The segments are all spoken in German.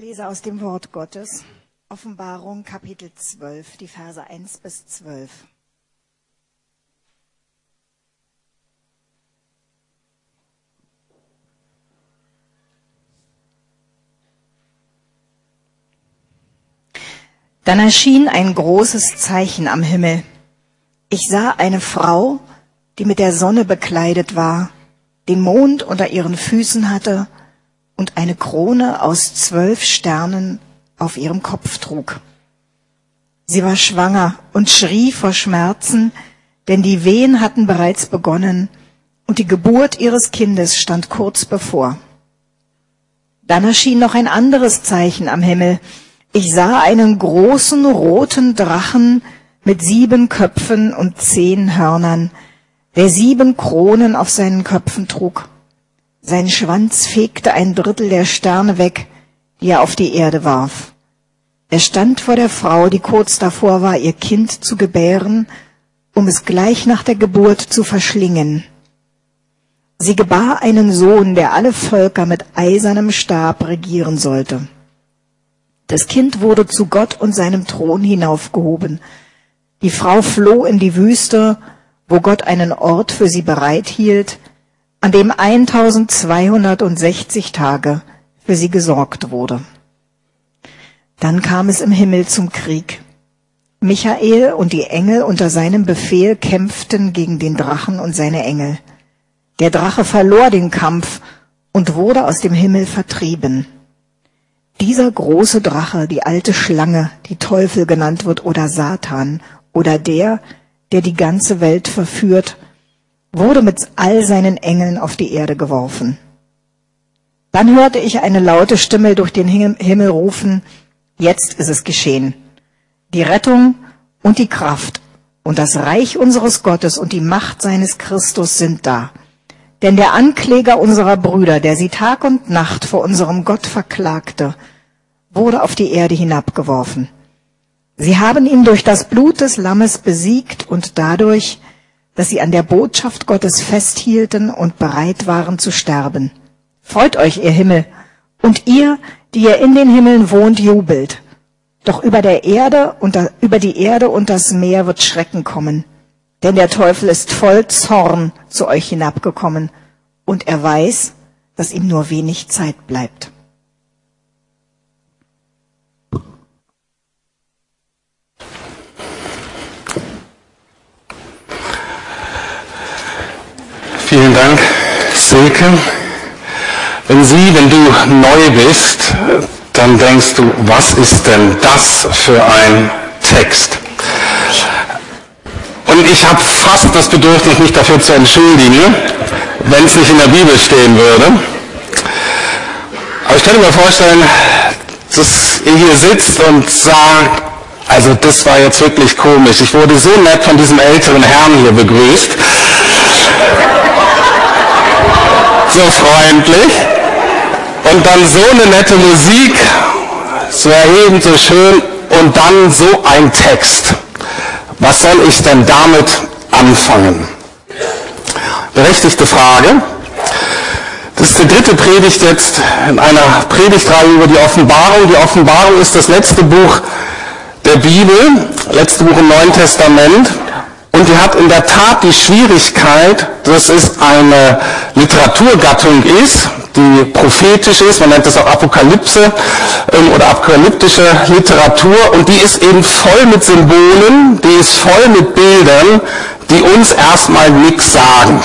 lese aus dem Wort Gottes, Offenbarung Kapitel 12, die Verse 1 bis 12. Dann erschien ein großes Zeichen am Himmel. Ich sah eine Frau, die mit der Sonne bekleidet war, den Mond unter ihren Füßen hatte und eine Krone aus zwölf Sternen auf ihrem Kopf trug. Sie war schwanger und schrie vor Schmerzen, denn die Wehen hatten bereits begonnen und die Geburt ihres Kindes stand kurz bevor. Dann erschien noch ein anderes Zeichen am Himmel. Ich sah einen großen roten Drachen mit sieben Köpfen und zehn Hörnern, der sieben Kronen auf seinen Köpfen trug. Sein Schwanz fegte ein Drittel der Sterne weg, die er auf die Erde warf. Er stand vor der Frau, die kurz davor war, ihr Kind zu gebären, um es gleich nach der Geburt zu verschlingen. Sie gebar einen Sohn, der alle Völker mit eisernem Stab regieren sollte. Das Kind wurde zu Gott und seinem Thron hinaufgehoben. Die Frau floh in die Wüste, wo Gott einen Ort für sie bereithielt, an dem 1260 Tage für sie gesorgt wurde. Dann kam es im Himmel zum Krieg. Michael und die Engel unter seinem Befehl kämpften gegen den Drachen und seine Engel. Der Drache verlor den Kampf und wurde aus dem Himmel vertrieben. Dieser große Drache, die alte Schlange, die Teufel genannt wird, oder Satan, oder der, der die ganze Welt verführt, wurde mit all seinen Engeln auf die Erde geworfen. Dann hörte ich eine laute Stimme durch den Himmel rufen, jetzt ist es geschehen. Die Rettung und die Kraft und das Reich unseres Gottes und die Macht seines Christus sind da. Denn der Ankläger unserer Brüder, der sie Tag und Nacht vor unserem Gott verklagte, wurde auf die Erde hinabgeworfen. Sie haben ihn durch das Blut des Lammes besiegt und dadurch, dass sie an der Botschaft Gottes festhielten und bereit waren zu sterben. Freut euch, ihr Himmel, und ihr, die ihr in den Himmeln wohnt, jubelt. Doch über der Erde und über die Erde und das Meer wird Schrecken kommen. Denn der Teufel ist voll Zorn zu euch hinabgekommen und er weiß, dass ihm nur wenig Zeit bleibt. Vielen Dank, Silke. Wenn Sie, wenn du neu bist, dann denkst du, was ist denn das für ein Text? Und ich habe fast das Bedürfnis, mich dafür zu entschuldigen, wenn es nicht in der Bibel stehen würde. Aber ich könnte mir vorstellen, dass ihr hier sitzt und sagt, also das war jetzt wirklich komisch. Ich wurde so nett von diesem älteren Herrn hier begrüßt so freundlich und dann so eine nette Musik, so erhebend, so schön und dann so ein Text. Was soll ich denn damit anfangen? Berechtigte Frage. Das ist die dritte Predigt jetzt in einer Predigtreihe über die Offenbarung. Die Offenbarung ist das letzte Buch der Bibel, letzte Buch im Neuen Testament. Und die hat in der Tat die Schwierigkeit, dass es eine Literaturgattung ist, die prophetisch ist, man nennt das auch Apokalypse ähm, oder apokalyptische Literatur und die ist eben voll mit Symbolen, die ist voll mit Bildern, die uns erstmal nichts sagen.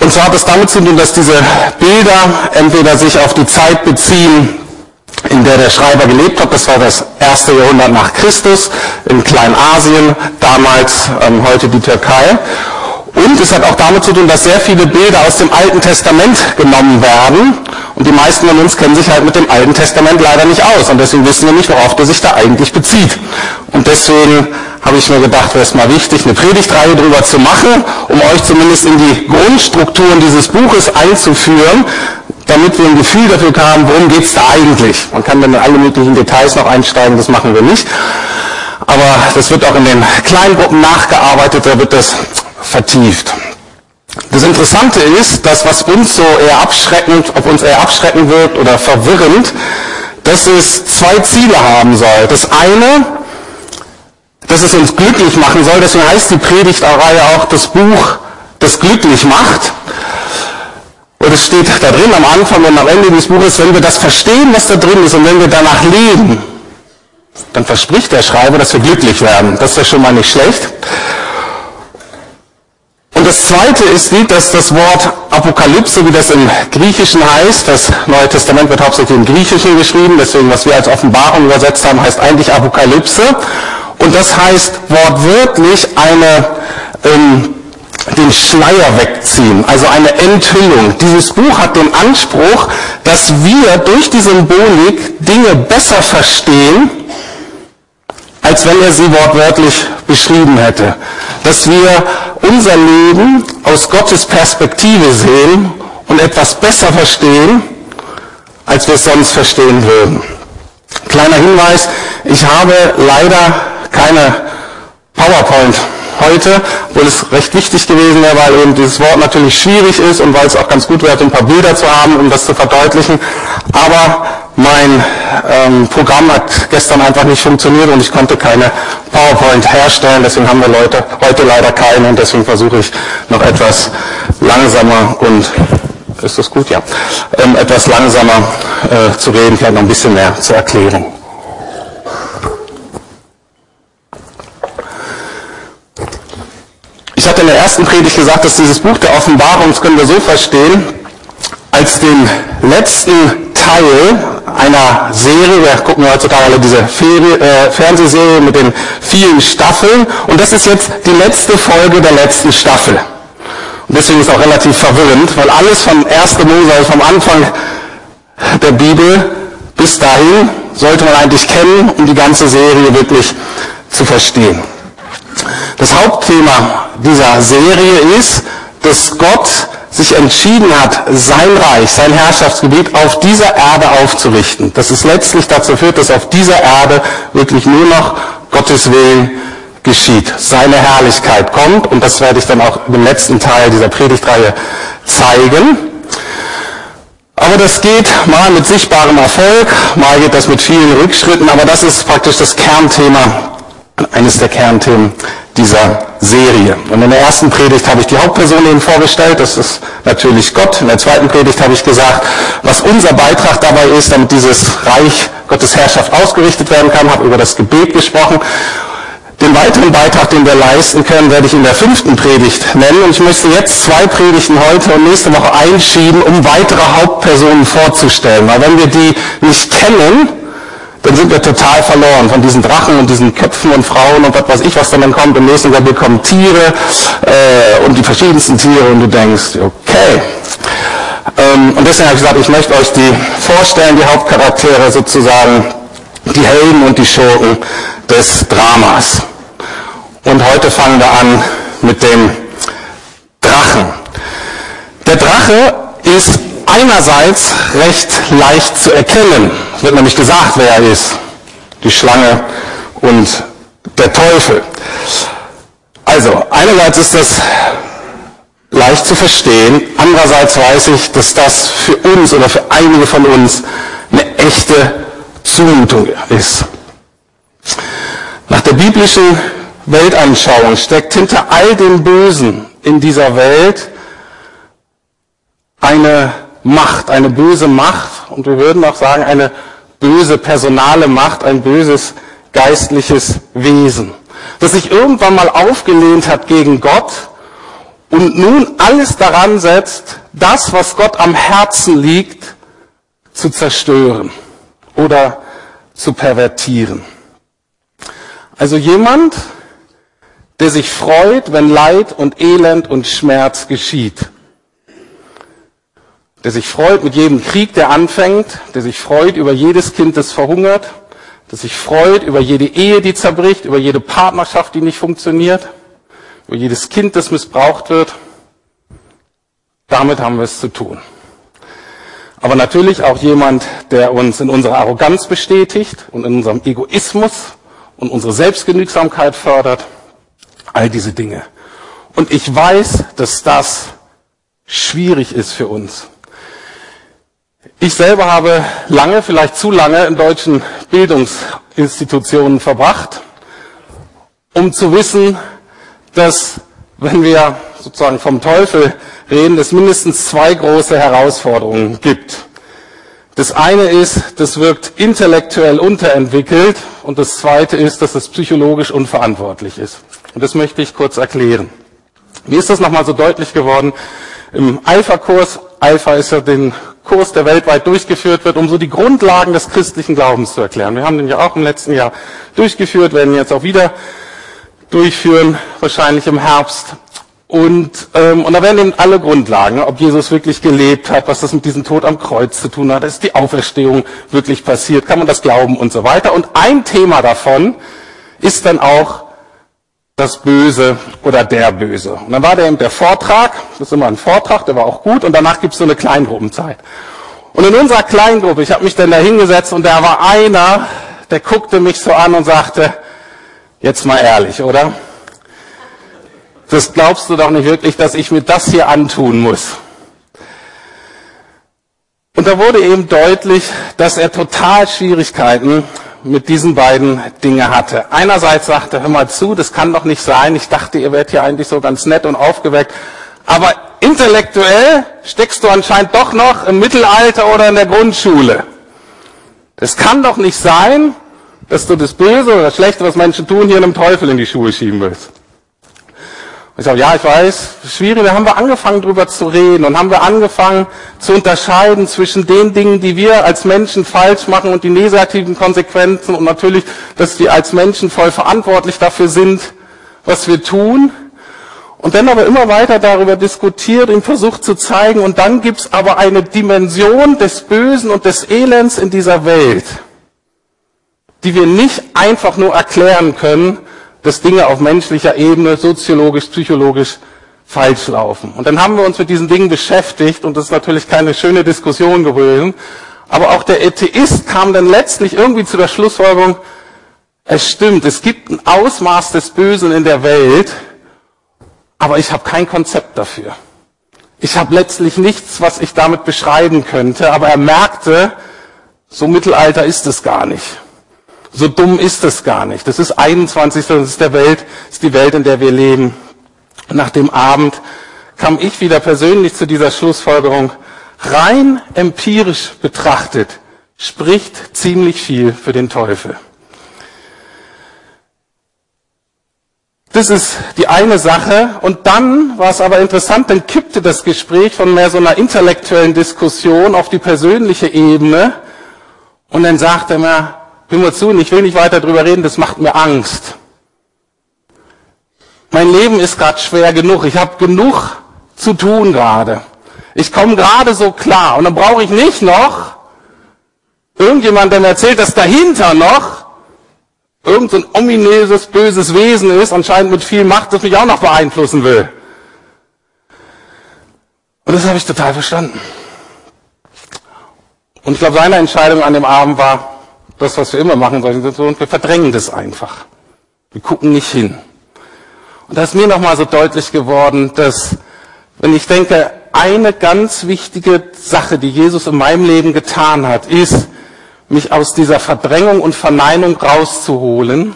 Und zwar hat es damit zu tun, dass diese Bilder entweder sich auf die Zeit beziehen, in der der Schreiber gelebt hat. Das war das erste Jahrhundert nach Christus in Kleinasien, damals ähm, heute die Türkei. Und es hat auch damit zu tun, dass sehr viele Bilder aus dem Alten Testament genommen werden. Und die meisten von uns kennen sich halt mit dem Alten Testament leider nicht aus. Und deswegen wissen wir nicht, worauf der sich da eigentlich bezieht. Und deswegen habe ich mir gedacht, wäre es mal wichtig, eine Predigtreihe darüber zu machen, um euch zumindest in die Grundstrukturen dieses Buches einzuführen, damit wir ein Gefühl dafür haben, worum geht es da eigentlich. Man kann dann in alle möglichen Details noch einsteigen, das machen wir nicht. Aber das wird auch in den Kleingruppen nachgearbeitet, da wird das vertieft. Das Interessante ist, dass was uns so eher abschreckend, ob uns eher abschreckend wirkt oder verwirrend, dass es zwei Ziele haben soll. Das eine, dass es uns glücklich machen soll, deswegen heißt die Predigtreihe auch das Buch, das glücklich macht. Und es steht da drin am Anfang und am Ende des Buches, wenn wir das verstehen, was da drin ist und wenn wir danach leben, dann verspricht der Schreiber, dass wir glücklich werden. Das ist ja schon mal nicht schlecht. Und das zweite ist, dass das Wort Apokalypse, wie das im Griechischen heißt, das Neue Testament wird hauptsächlich im Griechischen geschrieben, deswegen was wir als Offenbarung übersetzt haben, heißt eigentlich Apokalypse. Und das heißt wortwörtlich eine, ähm, den Schleier wegziehen, also eine Enthüllung. Dieses Buch hat den Anspruch, dass wir durch die Symbolik Dinge besser verstehen, als wenn er sie wortwörtlich beschrieben hätte. Dass wir unser Leben aus Gottes Perspektive sehen und etwas besser verstehen, als wir es sonst verstehen würden. Kleiner Hinweis, ich habe leider keine PowerPoint heute, obwohl es recht wichtig gewesen wäre, weil eben dieses Wort natürlich schwierig ist und weil es auch ganz gut wäre, ein paar Bilder zu haben, um das zu verdeutlichen. Aber mein ähm, Programm hat gestern einfach nicht funktioniert und ich konnte keine PowerPoint herstellen. Deswegen haben wir Leute heute leider keine und deswegen versuche ich noch etwas langsamer und ist das gut? Ja. Ähm, etwas langsamer äh, zu reden, vielleicht noch ein bisschen mehr zu erklären. Ich hatte in der ersten Predigt gesagt, dass dieses Buch der Offenbarung, das können wir so verstehen, als den letzten Teil einer Serie, wir gucken heutzutage alle diese äh, Fernsehserie mit den vielen Staffeln und das ist jetzt die letzte Folge der letzten Staffel. Und deswegen ist es auch relativ verwirrend, weil alles vom 1. Mose, also vom Anfang der Bibel bis dahin sollte man eigentlich kennen, um die ganze Serie wirklich zu verstehen. Das Hauptthema dieser Serie ist, dass Gott sich entschieden hat, sein Reich, sein Herrschaftsgebiet auf dieser Erde aufzurichten. Dass es letztlich dazu führt, dass auf dieser Erde wirklich nur noch Gottes Willen geschieht. Seine Herrlichkeit kommt und das werde ich dann auch im letzten Teil dieser Predigtreihe zeigen. Aber das geht mal mit sichtbarem Erfolg, mal geht das mit vielen Rückschritten, aber das ist praktisch das Kernthema eines der Kernthemen dieser Serie. Und in der ersten Predigt habe ich die Hauptperson Ihnen vorgestellt, das ist natürlich Gott. In der zweiten Predigt habe ich gesagt, was unser Beitrag dabei ist, damit dieses Reich Gottes Herrschaft ausgerichtet werden kann, habe über das Gebet gesprochen. Den weiteren Beitrag, den wir leisten können, werde ich in der fünften Predigt nennen. Und ich möchte jetzt zwei Predigten heute und nächste Woche einschieben, um weitere Hauptpersonen vorzustellen. Weil wenn wir die nicht kennen, dann sind wir total verloren von diesen Drachen und diesen Köpfen und Frauen und was weiß ich, was dann kommt. Im nächsten Kapitel kommen Tiere äh, und die verschiedensten Tiere und du denkst, okay. Ähm, und deswegen habe ich gesagt, ich möchte euch die vorstellen, die Hauptcharaktere sozusagen, die Helden und die Schurken des Dramas. Und heute fangen wir an mit dem Drachen. Der Drache ist einerseits recht leicht zu erkennen. Es wird nämlich gesagt, wer er ist. Die Schlange und der Teufel. Also, einerseits ist das leicht zu verstehen, andererseits weiß ich, dass das für uns oder für einige von uns eine echte Zumutung ist. Nach der biblischen Weltanschauung steckt hinter all dem Bösen in dieser Welt eine Macht, eine böse Macht. Und wir würden auch sagen, eine böse personale Macht, ein böses geistliches Wesen, das sich irgendwann mal aufgelehnt hat gegen Gott und nun alles daran setzt, das, was Gott am Herzen liegt, zu zerstören oder zu pervertieren. Also jemand, der sich freut, wenn Leid und Elend und Schmerz geschieht der sich freut mit jedem Krieg, der anfängt, der sich freut über jedes Kind, das verhungert, der sich freut über jede Ehe, die zerbricht, über jede Partnerschaft, die nicht funktioniert, über jedes Kind, das missbraucht wird. Damit haben wir es zu tun. Aber natürlich auch jemand, der uns in unserer Arroganz bestätigt und in unserem Egoismus und unsere Selbstgenügsamkeit fördert. All diese Dinge. Und ich weiß, dass das schwierig ist für uns. Ich selber habe lange, vielleicht zu lange, in deutschen Bildungsinstitutionen verbracht, um zu wissen, dass wenn wir sozusagen vom Teufel reden, es mindestens zwei große Herausforderungen gibt. Das eine ist, das wirkt intellektuell unterentwickelt und das zweite ist, dass es psychologisch unverantwortlich ist. Und das möchte ich kurz erklären. Wie ist das nochmal so deutlich geworden? Im Alpha-Kurs, Alpha ist ja den Kurs, der weltweit durchgeführt wird, um so die Grundlagen des christlichen Glaubens zu erklären. Wir haben den ja auch im letzten Jahr durchgeführt, werden jetzt auch wieder durchführen, wahrscheinlich im Herbst. Und, ähm, und da werden eben alle Grundlagen, ob Jesus wirklich gelebt hat, was das mit diesem Tod am Kreuz zu tun hat, ist die Auferstehung wirklich passiert, kann man das glauben und so weiter. Und ein Thema davon ist dann auch das Böse oder der Böse. Und dann war der eben der Vortrag, das ist immer ein Vortrag, der war auch gut, und danach gibt es so eine Kleingruppenzeit. Und in unserer Kleingruppe, ich habe mich dann da hingesetzt und da war einer, der guckte mich so an und sagte, jetzt mal ehrlich, oder? Das glaubst du doch nicht wirklich, dass ich mir das hier antun muss. Und da wurde eben deutlich, dass er total Schwierigkeiten mit diesen beiden Dinge hatte. Einerseits sagte, hör mal zu, das kann doch nicht sein. Ich dachte, ihr werdet hier eigentlich so ganz nett und aufgeweckt. Aber intellektuell steckst du anscheinend doch noch im Mittelalter oder in der Grundschule. Das kann doch nicht sein, dass du das Böse oder das Schlechte, was Menschen tun, hier einem Teufel in die Schuhe schieben willst. Ich sage, ja, ich weiß, schwierig. Da haben wir angefangen, drüber zu reden und haben wir angefangen zu unterscheiden zwischen den Dingen, die wir als Menschen falsch machen und die negativen Konsequenzen und natürlich, dass wir als Menschen voll verantwortlich dafür sind, was wir tun. Und dann aber immer weiter darüber diskutiert und versucht zu zeigen, und dann gibt's aber eine Dimension des Bösen und des Elends in dieser Welt, die wir nicht einfach nur erklären können, dass Dinge auf menschlicher Ebene, soziologisch, psychologisch falsch laufen. Und dann haben wir uns mit diesen Dingen beschäftigt und das ist natürlich keine schöne Diskussion gewesen. Aber auch der Atheist kam dann letztlich irgendwie zu der Schlussfolgerung, es stimmt, es gibt ein Ausmaß des Bösen in der Welt, aber ich habe kein Konzept dafür. Ich habe letztlich nichts, was ich damit beschreiben könnte, aber er merkte, so Mittelalter ist es gar nicht. So dumm ist es gar nicht. Das ist 21. Das ist der Welt, das ist die Welt, in der wir leben. Nach dem Abend kam ich wieder persönlich zu dieser Schlussfolgerung. Rein empirisch betrachtet spricht ziemlich viel für den Teufel. Das ist die eine Sache. Und dann war es aber interessant, dann kippte das Gespräch von mehr so einer intellektuellen Diskussion auf die persönliche Ebene. Und dann sagte er mir, Hör mir zu, ich will nicht weiter drüber reden, das macht mir Angst. Mein Leben ist gerade schwer genug. Ich habe genug zu tun gerade. Ich komme gerade so klar. Und dann brauche ich nicht noch irgendjemand, der mir erzählt, dass dahinter noch irgendein so ominöses, böses Wesen ist, anscheinend mit viel Macht, das mich auch noch beeinflussen will. Und das habe ich total verstanden. Und ich glaube, seine Entscheidung an dem Abend war, das, was wir immer machen in solchen Situationen, wir verdrängen das einfach. Wir gucken nicht hin. Und da ist mir nochmal so deutlich geworden, dass, wenn ich denke, eine ganz wichtige Sache, die Jesus in meinem Leben getan hat, ist, mich aus dieser Verdrängung und Verneinung rauszuholen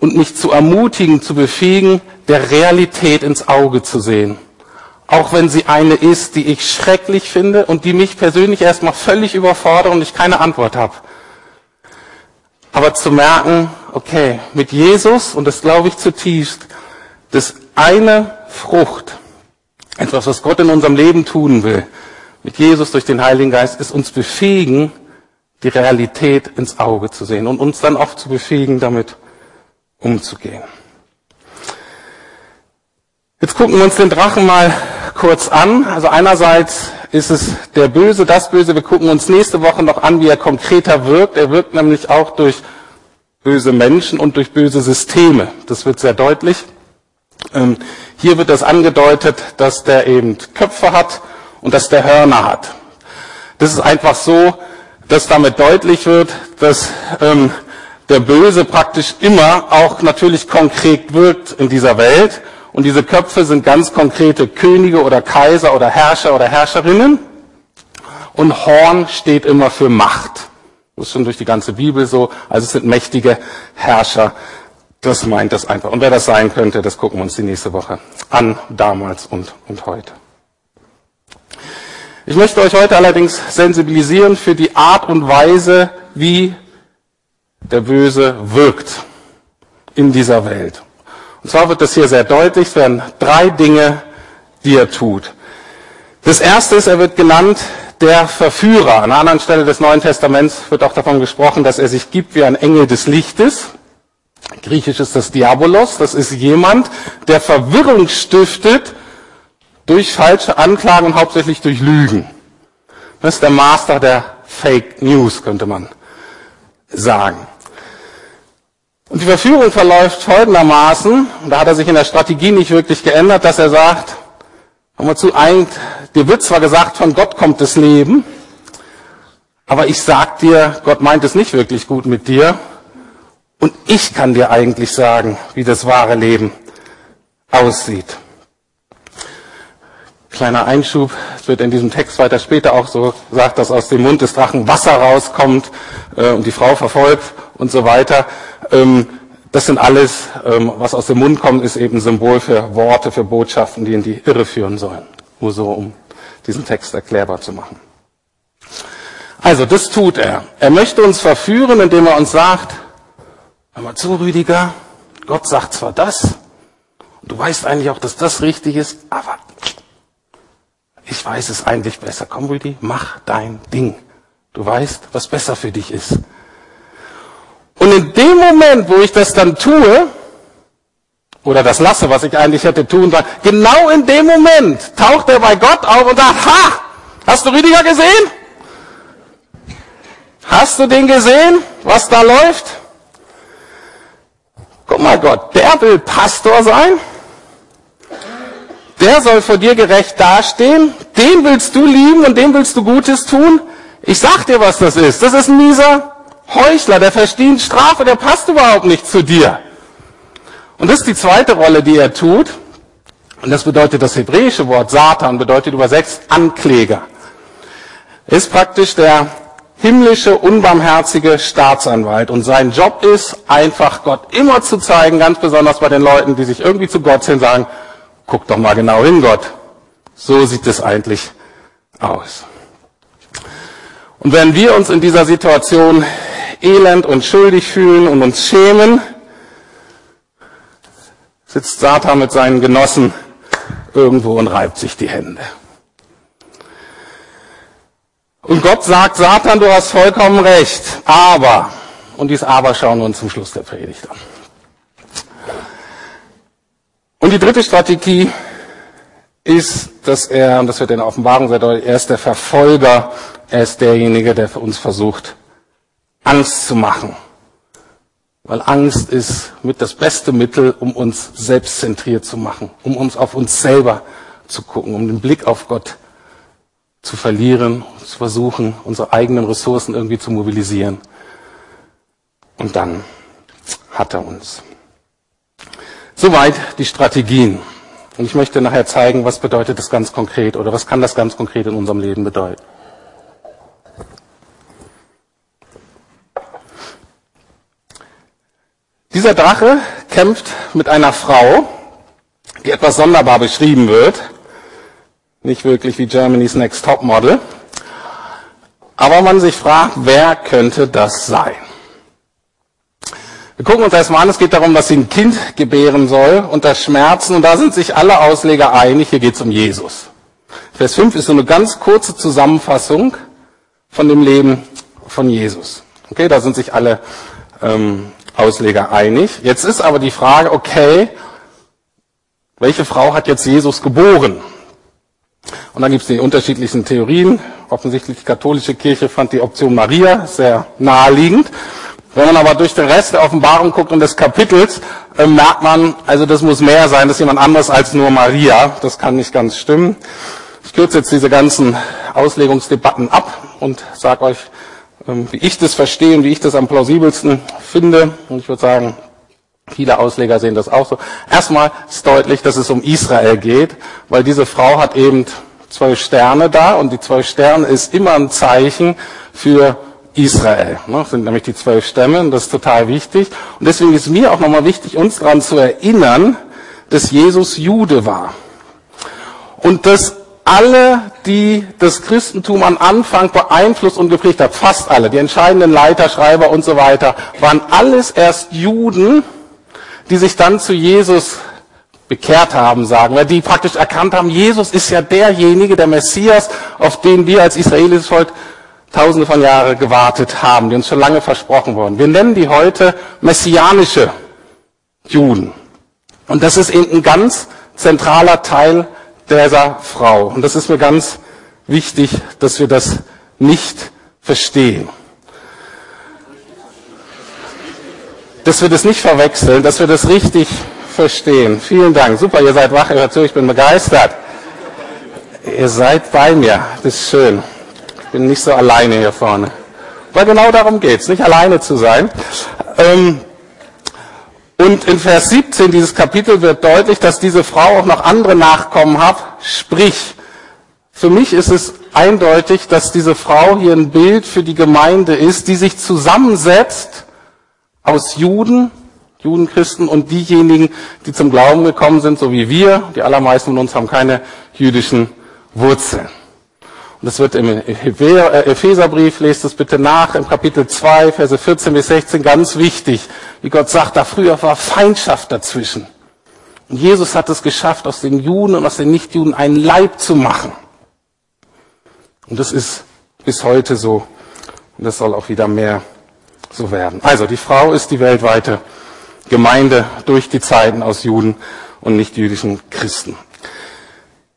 und mich zu ermutigen, zu befähigen, der Realität ins Auge zu sehen. Auch wenn sie eine ist, die ich schrecklich finde und die mich persönlich erstmal völlig überfordert und ich keine Antwort habe aber zu merken, okay, mit Jesus, und das glaube ich zutiefst, das eine Frucht, etwas, was Gott in unserem Leben tun will, mit Jesus durch den Heiligen Geist, ist uns befähigen, die Realität ins Auge zu sehen und uns dann auch zu befähigen, damit umzugehen. Jetzt gucken wir uns den Drachen mal kurz an. Also einerseits ist es der Böse, das Böse. Wir gucken uns nächste Woche noch an, wie er konkreter wirkt. Er wirkt nämlich auch durch böse Menschen und durch böse Systeme. Das wird sehr deutlich. Ähm, hier wird das angedeutet, dass der eben Köpfe hat und dass der Hörner hat. Das ist einfach so, dass damit deutlich wird, dass ähm, der Böse praktisch immer auch natürlich konkret wirkt in dieser Welt Und diese Köpfe sind ganz konkrete Könige oder Kaiser oder Herrscher oder Herrscherinnen. Und Horn steht immer für Macht. Das ist schon durch die ganze Bibel so. Also es sind mächtige Herrscher. Das meint das einfach. Und wer das sein könnte, das gucken wir uns die nächste Woche an, damals und, und heute. Ich möchte euch heute allerdings sensibilisieren für die Art und Weise, wie der Böse wirkt in dieser Welt. Und zwar wird das hier sehr deutlich, es werden drei Dinge, die er tut. Das erste ist, er wird genannt der Verführer. An einer anderen Stelle des Neuen Testaments wird auch davon gesprochen, dass er sich gibt wie ein Engel des Lichtes. Griechisch ist das Diabolos. Das ist jemand, der Verwirrung stiftet durch falsche Anklagen und hauptsächlich durch Lügen. Das ist der Master der Fake News, könnte man sagen. Und die Verführung verläuft folgendermaßen, und da hat er sich in der Strategie nicht wirklich geändert, dass er sagt, hör mal zu, ein, dir wird zwar gesagt, von Gott kommt das Leben, aber ich sag dir, Gott meint es nicht wirklich gut mit dir, und ich kann dir eigentlich sagen, wie das wahre Leben aussieht. Kleiner Einschub, es wird in diesem Text weiter später auch so gesagt, dass aus dem Mund des Drachen Wasser rauskommt äh, und die Frau verfolgt und so weiter. Ähm, das sind alles, ähm, was aus dem Mund kommt, ist eben Symbol für Worte, für Botschaften, die in die Irre führen sollen. Nur so, um diesen Text erklärbar zu machen. Also, das tut er. Er möchte uns verführen, indem er uns sagt, hör mal zu, Rüdiger, Gott sagt zwar das, du weißt eigentlich auch, dass das richtig ist, aber ich weiß es eigentlich besser. Komm, Rüdi, mach dein Ding. Du weißt, was besser für dich ist. Und in dem Moment, wo ich das dann tue, oder das lasse, was ich eigentlich hätte tun sollen, genau in dem Moment taucht er bei Gott auf und sagt, ha, hast du Rüdiger gesehen? Hast du den gesehen, was da läuft? Guck mal Gott, der will Pastor sein der soll vor dir gerecht dastehen, den willst du lieben und dem willst du Gutes tun. Ich sag dir, was das ist. Das ist ein mieser Heuchler, der verdient Strafe, der passt überhaupt nicht zu dir. Und das ist die zweite Rolle, die er tut. Und das bedeutet, das hebräische Wort Satan bedeutet übersetzt Ankläger. Er ist praktisch der himmlische, unbarmherzige Staatsanwalt. Und sein Job ist einfach Gott immer zu zeigen, ganz besonders bei den Leuten, die sich irgendwie zu Gott hin sagen, Guck doch mal genau hin, Gott. So sieht es eigentlich aus. Und wenn wir uns in dieser Situation elend und schuldig fühlen und uns schämen, sitzt Satan mit seinen Genossen irgendwo und reibt sich die Hände. Und Gott sagt, Satan, du hast vollkommen recht, aber, und dies aber schauen wir uns zum Schluss der Predigt an. Und die dritte Strategie ist, dass er, und das wird in der Offenbarung sehr deutlich, er ist der Verfolger, er ist derjenige, der für uns versucht, Angst zu machen. Weil Angst ist mit das beste Mittel, um uns selbstzentriert zu machen, um uns auf uns selber zu gucken, um den Blick auf Gott zu verlieren, zu versuchen, unsere eigenen Ressourcen irgendwie zu mobilisieren. Und dann hat er uns. Soweit die Strategien. Und ich möchte nachher zeigen, was bedeutet das ganz konkret oder was kann das ganz konkret in unserem Leben bedeuten. Dieser Drache kämpft mit einer Frau, die etwas sonderbar beschrieben wird. Nicht wirklich wie Germany's Next Top Model. Aber man sich fragt, wer könnte das sein? Wir gucken uns erstmal an, es geht darum, dass sie ein Kind gebären soll unter Schmerzen und da sind sich alle Ausleger einig, hier geht es um Jesus. Vers 5 ist so eine ganz kurze Zusammenfassung von dem Leben von Jesus. Okay, da sind sich alle ähm, Ausleger einig. Jetzt ist aber die Frage, okay, welche Frau hat jetzt Jesus geboren? Und dann gibt es die unterschiedlichsten Theorien. Offensichtlich die katholische Kirche fand die Option Maria sehr naheliegend. Wenn man aber durch den Rest der Offenbarung guckt und des Kapitels, äh, merkt man, also das muss mehr sein, das ist jemand anderes als nur Maria. Das kann nicht ganz stimmen. Ich kürze jetzt diese ganzen Auslegungsdebatten ab und sage euch, ähm, wie ich das verstehe und wie ich das am plausibelsten finde. Und ich würde sagen, Viele Ausleger sehen das auch so. Erstmal ist deutlich, dass es um Israel geht, weil diese Frau hat eben zwölf Sterne da und die zwölf Sterne ist immer ein Zeichen für Israel. Das sind nämlich die zwölf Stämme und das ist total wichtig. Und deswegen ist mir auch nochmal wichtig, uns daran zu erinnern, dass Jesus Jude war. Und dass alle, die das Christentum am Anfang beeinflusst und geprägt hat, fast alle, die entscheidenden Leiter, Schreiber und so weiter, waren alles erst Juden, die sich dann zu Jesus bekehrt haben, sagen wir, die praktisch erkannt haben, Jesus ist ja derjenige, der Messias, auf den wir als israelisches Volk tausende von Jahren gewartet haben, die uns schon lange versprochen wurden. Wir nennen die heute messianische Juden. Und das ist eben ein ganz zentraler Teil dieser Frau. Und das ist mir ganz wichtig, dass wir das nicht verstehen. Dass wir das nicht verwechseln, dass wir das richtig verstehen. Vielen Dank. Super, ihr seid wach, ihr hört zu, ich bin begeistert. Ihr seid bei mir. Das ist schön. Ich bin nicht so alleine hier vorne. Weil genau darum geht's, nicht alleine zu sein. Ähm, und in Vers 17 dieses Kapitel wird deutlich, dass diese Frau auch noch andere Nachkommen hat. Sprich, für mich ist es eindeutig, dass diese Frau hier ein Bild für die Gemeinde ist, die sich zusammensetzt aus Juden, Judenchristen und diejenigen, die zum Glauben gekommen sind, so wie wir. Die allermeisten von uns haben keine jüdischen Wurzeln. Das wird im äh, Epheserbrief, lest es bitte nach, im Kapitel 2, Verse 14 bis 16, ganz wichtig. Wie Gott sagt, da früher war Feindschaft dazwischen. Und Jesus hat es geschafft, aus den Juden und aus den Nichtjuden einen Leib zu machen. Und das ist bis heute so. Und das soll auch wieder mehr so werden. Also, die Frau ist die weltweite Gemeinde durch die Zeiten aus Juden und nichtjüdischen Christen.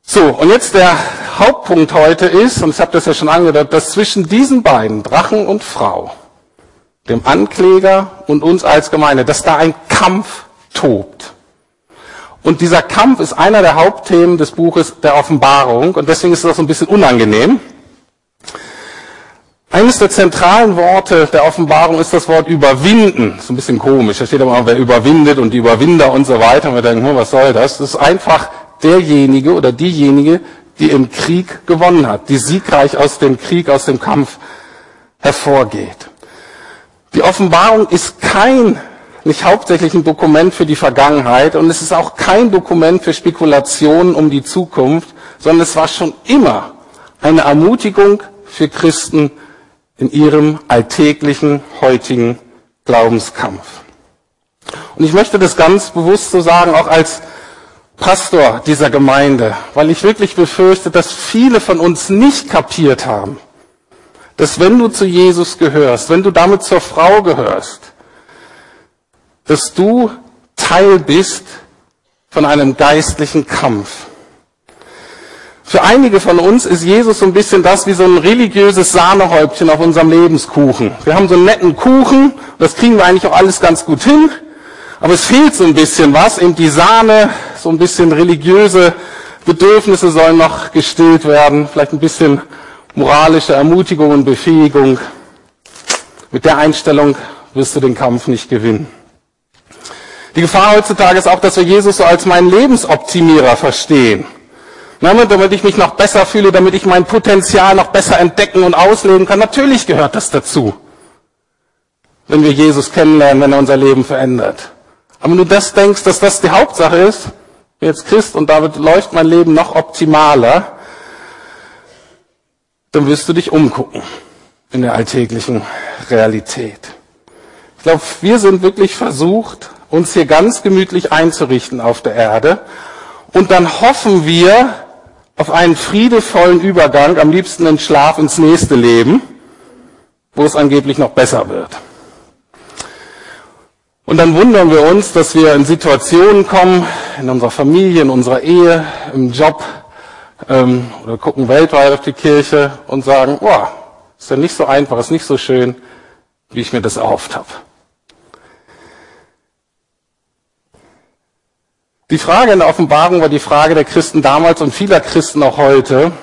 So, und jetzt der Hauptpunkt heute ist, und ich habe das ja schon angedeutet, dass zwischen diesen beiden, Drachen und Frau, dem Ankläger und uns als Gemeinde, dass da ein Kampf tobt. Und dieser Kampf ist einer der Hauptthemen des Buches der Offenbarung und deswegen ist das so ein bisschen unangenehm. Eines der zentralen Worte der Offenbarung ist das Wort überwinden. So ein bisschen komisch. Da steht immer, wer überwindet und die Überwinder und so weiter. Und wir denken, hm, was soll das? Das ist einfach derjenige oder diejenige, die im Krieg gewonnen hat, die siegreich aus dem Krieg, aus dem Kampf hervorgeht. Die Offenbarung ist kein, nicht hauptsächlich ein Dokument für die Vergangenheit und es ist auch kein Dokument für Spekulationen um die Zukunft, sondern es war schon immer eine Ermutigung für Christen in ihrem alltäglichen, heutigen Glaubenskampf. Und ich möchte das ganz bewusst so sagen, auch als Pastor dieser Gemeinde, weil ich wirklich befürchte, dass viele von uns nicht kapiert haben, dass wenn du zu Jesus gehörst, wenn du damit zur Frau gehörst, dass du Teil bist von einem geistlichen Kampf. Für einige von uns ist Jesus so ein bisschen das wie so ein religiöses Sahnehäubchen auf unserem Lebenskuchen. Wir haben so einen netten Kuchen, das kriegen wir eigentlich auch alles ganz gut hin, aber es fehlt so ein bisschen was, eben die Sahne, so ein bisschen religiöse Bedürfnisse sollen noch gestillt werden, vielleicht ein bisschen moralische Ermutigung und Befähigung. Mit der Einstellung wirst du den Kampf nicht gewinnen. Die Gefahr heutzutage ist auch, dass wir Jesus so als meinen Lebensoptimierer verstehen. Damit ich mich noch besser fühle, damit ich mein Potenzial noch besser entdecken und ausleben kann. Natürlich gehört das dazu. Wenn wir Jesus kennenlernen, wenn er unser Leben verändert. Aber wenn du das denkst, dass das die Hauptsache ist, bin jetzt Christ und damit läuft mein Leben noch optimaler, dann wirst du dich umgucken in der alltäglichen Realität. Ich glaube, wir sind wirklich versucht, uns hier ganz gemütlich einzurichten auf der Erde. Und dann hoffen wir auf einen friedevollen Übergang, am liebsten in Schlaf ins nächste Leben, wo es angeblich noch besser wird. Und dann wundern wir uns, dass wir in Situationen kommen, in unserer Familie, in unserer Ehe, im Job, ähm, oder gucken weltweit auf die Kirche und sagen, boah, ist ja nicht so einfach, ist nicht so schön, wie ich mir das erhofft habe. Die Frage in der Offenbarung war die Frage der Christen damals und vieler Christen auch heute.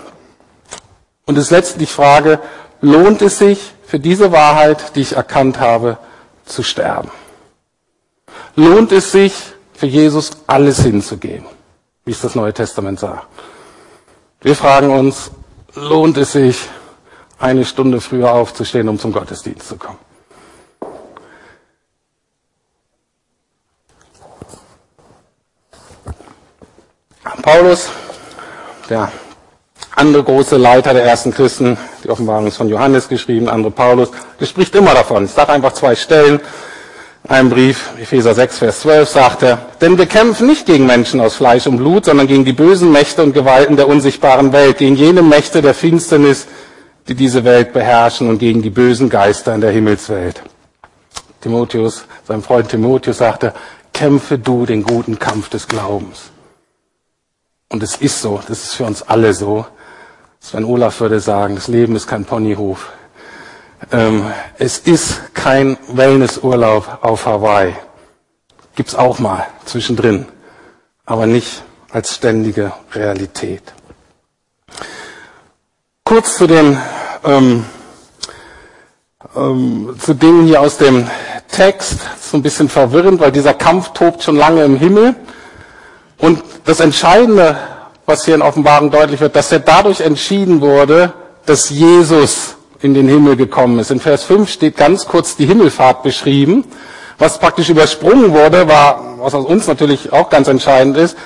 Und ist letztlich die Frage, lohnt es sich für diese Wahrheit, die ich erkannt habe, zu sterben? Lohnt es sich, für Jesus alles hinzugeben, wie es das Neue Testament sagt. Wir fragen uns, lohnt es sich, eine Stunde früher aufzustehen, um zum Gottesdienst zu kommen? Paulus, der andere große Leiter der ersten Christen, die Offenbarung ist von Johannes geschrieben, andere Paulus, der spricht immer davon. Ich sage einfach zwei Stellen. Ein Brief, Epheser 6, Vers 12, sagt er, denn wir kämpfen nicht gegen Menschen aus Fleisch und Blut, sondern gegen die bösen Mächte und Gewalten der unsichtbaren Welt, gegen jene Mächte der Finsternis, die diese Welt beherrschen und gegen die bösen Geister in der Himmelswelt. Timotheus, sein Freund Timotheus sagte, kämpfe du den guten Kampf des Glaubens. Und es ist so, das ist für uns alle so. Sven Olaf würde sagen, das Leben ist kein Ponyhof. Ähm, es ist kein Wellnessurlaub auf Hawaii. Gibt's auch mal zwischendrin, aber nicht als ständige Realität. Kurz zu den ähm, ähm, zu Dingen hier aus dem Text. So ein bisschen verwirrend, weil dieser Kampf tobt schon lange im Himmel. Und das Entscheidende, was hier in Offenbarung deutlich wird, dass er dadurch entschieden wurde, dass Jesus in den Himmel gekommen ist. In Vers 5 steht ganz kurz die Himmelfahrt beschrieben. Was praktisch übersprungen wurde, war, was aus uns natürlich auch ganz entscheidend ist,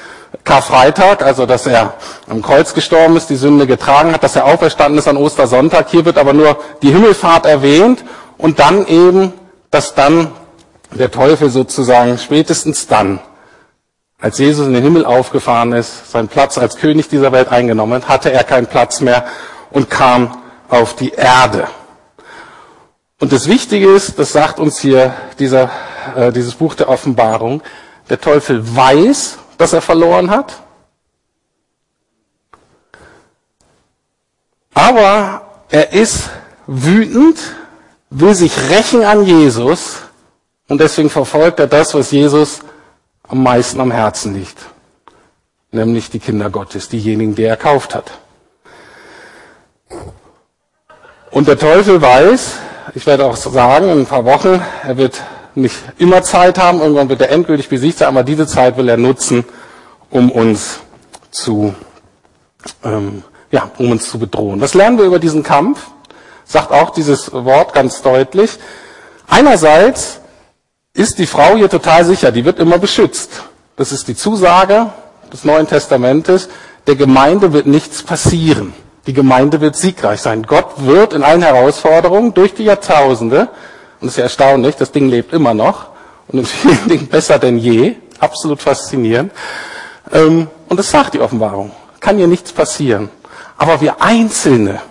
Karfreitag, also dass er am Kreuz gestorben ist, die Sünde getragen hat, dass er auferstanden ist an Ostersonntag. Hier wird aber nur die Himmelfahrt erwähnt und dann eben, dass dann der Teufel sozusagen spätestens dann, als Jesus in den Himmel aufgefahren ist, seinen Platz als König dieser Welt eingenommen, hatte er keinen Platz mehr und kam auf die Erde. Und das Wichtige ist, das sagt uns hier dieser, äh, dieses Buch der Offenbarung, der Teufel weiß, dass er verloren hat, aber er ist wütend, will sich rächen an Jesus und deswegen verfolgt er das, was Jesus am meisten am Herzen liegt, nämlich die Kinder Gottes, diejenigen, die er erkauft hat. Und der Teufel weiß, ich werde auch sagen, in ein paar Wochen, er wird nicht immer Zeit haben, irgendwann wird er endgültig besiegt sein, aber diese Zeit will er nutzen, um uns zu, ähm, ja, um uns zu bedrohen. Was lernen wir über diesen Kampf? Sagt auch dieses Wort ganz deutlich. Einerseits ist die Frau hier total sicher, die wird immer beschützt. Das ist die Zusage des Neuen Testamentes. Der Gemeinde wird nichts passieren. Die Gemeinde wird siegreich sein. Gott wird in allen Herausforderungen durch die Jahrtausende, und es ist ja erstaunlich, das Ding lebt immer noch und in vielen Dingen besser denn je, absolut faszinierend. Ähm, und das sagt die Offenbarung. Kann hier nichts passieren. Aber wir Einzelne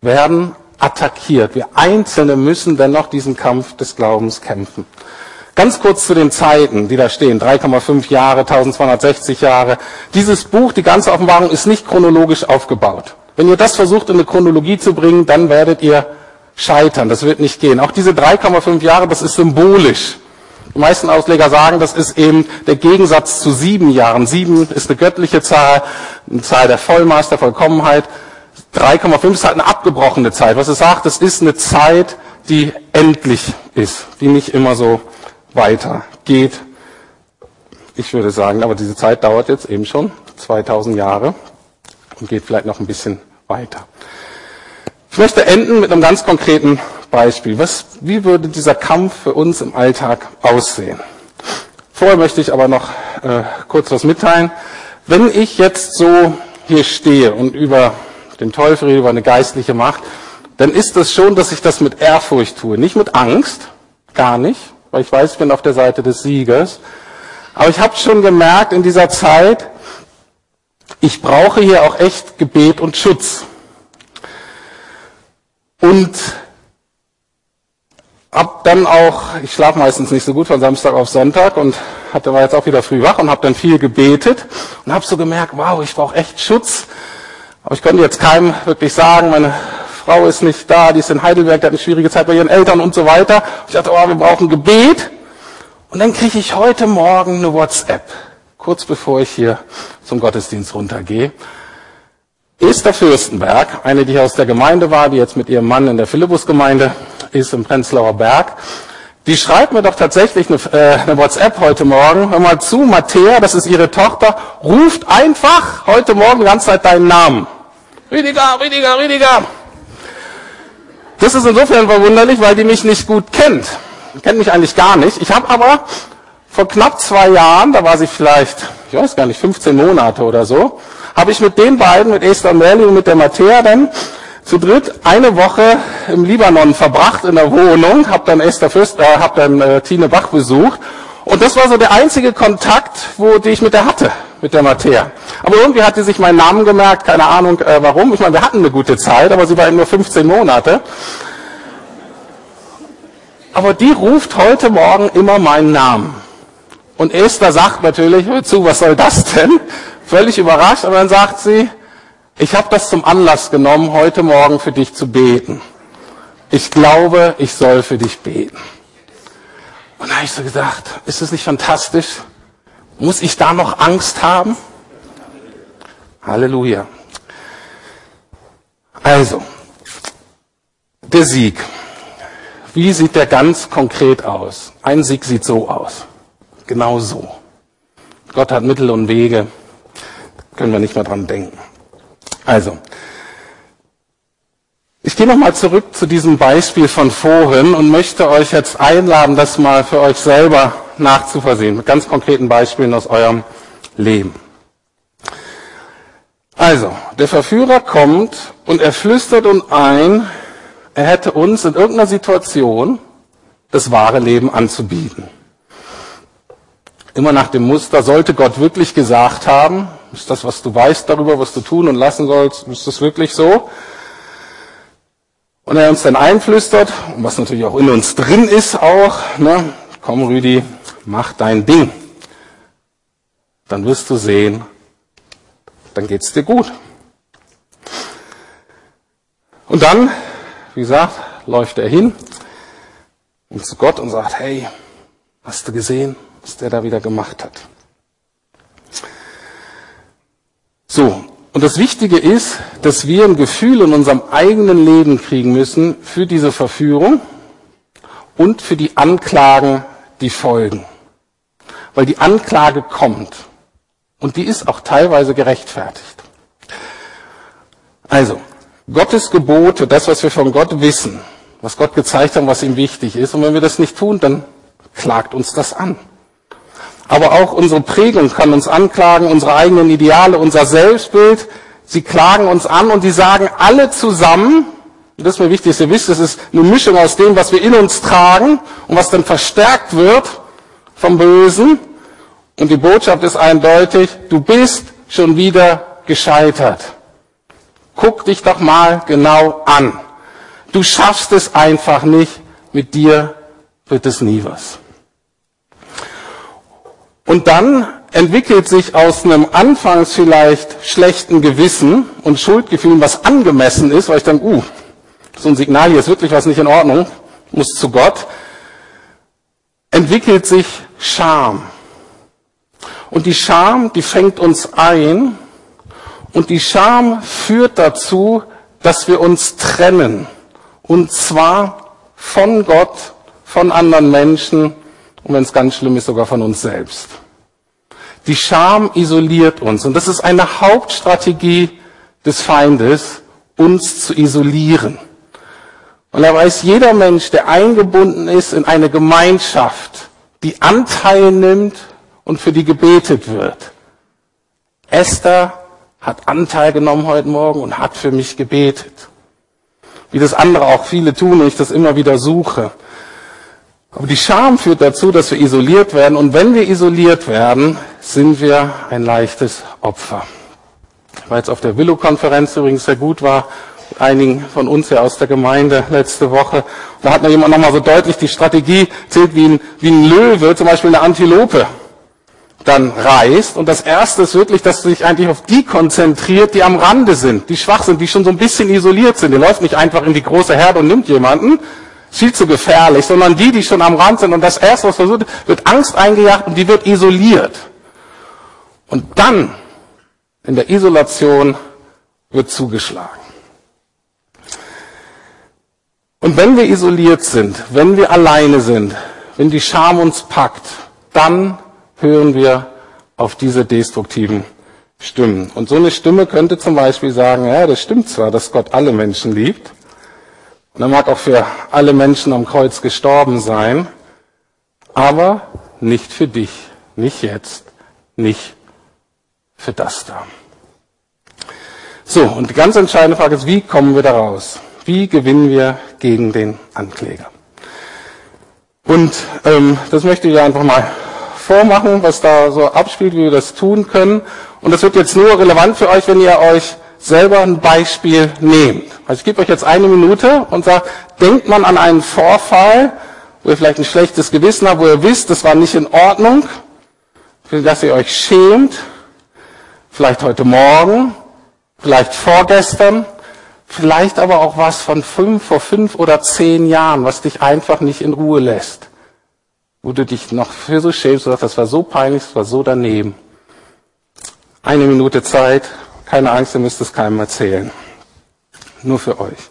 werden attackiert. Wir Einzelne müssen dennoch diesen Kampf des Glaubens kämpfen. Ganz kurz zu den Zeiten, die da stehen. 3,5 Jahre, 1260 Jahre. Dieses Buch, die ganze Offenbarung, ist nicht chronologisch aufgebaut. Wenn ihr das versucht in eine Chronologie zu bringen, dann werdet ihr scheitern. Das wird nicht gehen. Auch diese 3,5 Jahre, das ist symbolisch. Die meisten Ausleger sagen, das ist eben der Gegensatz zu sieben Jahren. Sieben ist eine göttliche Zahl, eine Zahl der Vollmaß, der Vollkommenheit. 3,5 ist halt eine abgebrochene Zeit. Was es sagt, das ist eine Zeit, die endlich ist, die nicht immer so weitergeht. Ich würde sagen, aber diese Zeit dauert jetzt eben schon 2000 Jahre und geht vielleicht noch ein bisschen weiter. Ich möchte enden mit einem ganz konkreten Beispiel. Was, wie würde dieser Kampf für uns im Alltag aussehen? Vorher möchte ich aber noch äh, kurz was mitteilen. Wenn ich jetzt so hier stehe und über den Teufel rede, über eine geistliche Macht, dann ist das schon, dass ich das mit Ehrfurcht tue. Nicht mit Angst, gar nicht, weil ich weiß, ich bin auf der Seite des Siegers. Aber ich habe schon gemerkt in dieser Zeit, ich brauche hier auch echt Gebet und Schutz. Und hab dann auch, ich schlafe meistens nicht so gut von Samstag auf Sonntag und hatte war jetzt auch wieder früh wach und habe dann viel gebetet und habe so gemerkt, wow, ich brauche echt Schutz. Aber ich konnte jetzt keinem wirklich sagen, meine Frau ist nicht da, die ist in Heidelberg, die hat eine schwierige Zeit bei ihren Eltern und so weiter. Ich dachte, oh, wir brauchen Gebet. Und dann kriege ich heute Morgen eine WhatsApp, kurz bevor ich hier zum Gottesdienst runtergehe. Esther Fürstenberg, eine, die aus der Gemeinde war, die jetzt mit ihrem Mann in der Philippus-Gemeinde ist, im Prenzlauer Berg, die schreibt mir doch tatsächlich eine, äh, eine WhatsApp heute Morgen. Hör mal zu, Matthäa, das ist ihre Tochter, ruft einfach heute Morgen die ganze Zeit deinen Namen. Rüdiger, Rüdiger, Rüdiger. Das ist insofern verwunderlich, weil die mich nicht gut kennt. Kennt mich eigentlich gar nicht. Ich habe aber vor knapp zwei Jahren, da war sie vielleicht, ich weiß gar nicht, 15 Monate oder so, habe ich mit den beiden, mit Esther Merli und mit der Matthäa dann zu dritt eine Woche im Libanon verbracht in der Wohnung, habe dann Esther Fürst, äh, hab dann äh, Tine Bach besucht und das war so der einzige Kontakt, wo die ich mit der hatte, mit der Matthäa. Aber irgendwie hat sie sich meinen Namen gemerkt, keine Ahnung äh, warum. Ich meine, wir hatten eine gute Zeit, aber sie war eben nur 15 Monate. Aber die ruft heute Morgen immer meinen Namen. Und Esther sagt natürlich, hör zu, was soll das denn? Völlig überrascht, aber dann sagt sie, ich habe das zum Anlass genommen, heute Morgen für dich zu beten. Ich glaube, ich soll für dich beten. Und da habe ich so gedacht, ist das nicht fantastisch? Muss ich da noch Angst haben? Halleluja. Also, der Sieg. Wie sieht der ganz konkret aus? Ein Sieg sieht so aus. Genau so. Gott hat Mittel und Wege. Können wir nicht mehr dran denken. Also, ich gehe nochmal zurück zu diesem Beispiel von vorhin und möchte euch jetzt einladen, das mal für euch selber nachzuversehen, mit ganz konkreten Beispielen aus eurem Leben. Also, der Verführer kommt und er flüstert uns ein, er hätte uns in irgendeiner Situation das wahre Leben anzubieten. Immer nach dem Muster, sollte Gott wirklich gesagt haben, ist das, was du weißt darüber, was du tun und lassen sollst, ist das wirklich so? Und er uns dann einflüstert, was natürlich auch in uns drin ist auch, ne, komm Rüdi, mach dein Ding. Dann wirst du sehen, dann geht's dir gut. Und dann, wie gesagt, läuft er hin und zu Gott und sagt, hey, hast du gesehen? was der da wieder gemacht hat. So, und das Wichtige ist, dass wir ein Gefühl in unserem eigenen Leben kriegen müssen für diese Verführung und für die Anklagen, die folgen. Weil die Anklage kommt. Und die ist auch teilweise gerechtfertigt. Also, Gottes Gebote, das, was wir von Gott wissen, was Gott gezeigt hat, was ihm wichtig ist. Und wenn wir das nicht tun, dann klagt uns das an. Aber auch unsere Prägung kann uns anklagen, unsere eigenen Ideale, unser Selbstbild. Sie klagen uns an und die sagen alle zusammen, und das ist mir wichtig, dass ihr wisst, es ist eine Mischung aus dem, was wir in uns tragen und was dann verstärkt wird vom Bösen. Und die Botschaft ist eindeutig, du bist schon wieder gescheitert. Guck dich doch mal genau an. Du schaffst es einfach nicht, mit dir wird es nie was. Und dann entwickelt sich aus einem anfangs vielleicht schlechten Gewissen und Schuldgefühlen, was angemessen ist, weil ich denke, uh, so ein Signal hier ist wirklich was nicht in Ordnung, muss zu Gott, entwickelt sich Scham. Und die Scham, die fängt uns ein und die Scham führt dazu, dass wir uns trennen. Und zwar von Gott, von anderen Menschen und wenn es ganz schlimm ist, sogar von uns selbst. Die Scham isoliert uns und das ist eine Hauptstrategie des Feindes, uns zu isolieren. Und er weiß, jeder Mensch, der eingebunden ist in eine Gemeinschaft, die Anteil nimmt und für die gebetet wird. Esther hat Anteil genommen heute Morgen und hat für mich gebetet. Wie das andere auch viele tun und ich das immer wieder suche. Aber die Scham führt dazu, dass wir isoliert werden. Und wenn wir isoliert werden, sind wir ein leichtes Opfer. War jetzt auf der Willow-Konferenz übrigens sehr gut war, einigen von uns ja aus der Gemeinde letzte Woche. Da hat mir jemand nochmal so deutlich die Strategie erzählt, wie ein, wie ein Löwe, zum Beispiel eine Antilope, dann reist. Und das erste ist wirklich, dass sich eigentlich auf die konzentriert, die am Rande sind, die schwach sind, die schon so ein bisschen isoliert sind. Die läuft nicht einfach in die große Herde und nimmt jemanden, viel zu gefährlich, sondern die, die schon am Rand sind und das erste, was versucht, wird Angst eingejagt und die wird isoliert. Und dann, in der Isolation, wird zugeschlagen. Und wenn wir isoliert sind, wenn wir alleine sind, wenn die Scham uns packt, dann hören wir auf diese destruktiven Stimmen. Und so eine Stimme könnte zum Beispiel sagen, ja, das stimmt zwar, dass Gott alle Menschen liebt, und er mag auch für alle Menschen am Kreuz gestorben sein, aber nicht für dich, nicht jetzt, nicht für das da. So, und die ganz entscheidende Frage ist, wie kommen wir da raus? Wie gewinnen wir gegen den Ankläger? Und ähm, das möchte ich einfach mal vormachen, was da so abspielt, wie wir das tun können. Und das wird jetzt nur relevant für euch, wenn ihr euch selber ein Beispiel nehmt. Also ich gebe euch jetzt eine Minute und sage, denkt man an einen Vorfall, wo ihr vielleicht ein schlechtes Gewissen habt, wo ihr wisst, das war nicht in Ordnung, für das ihr euch schämt, vielleicht heute Morgen, vielleicht vorgestern, vielleicht aber auch was von fünf, vor fünf oder zehn Jahren, was dich einfach nicht in Ruhe lässt, wo du dich noch für so schämst, sagst, das war so peinlich, das war so daneben. Eine Minute Zeit, keine Angst, ihr müsst es keinem erzählen. Nur für euch.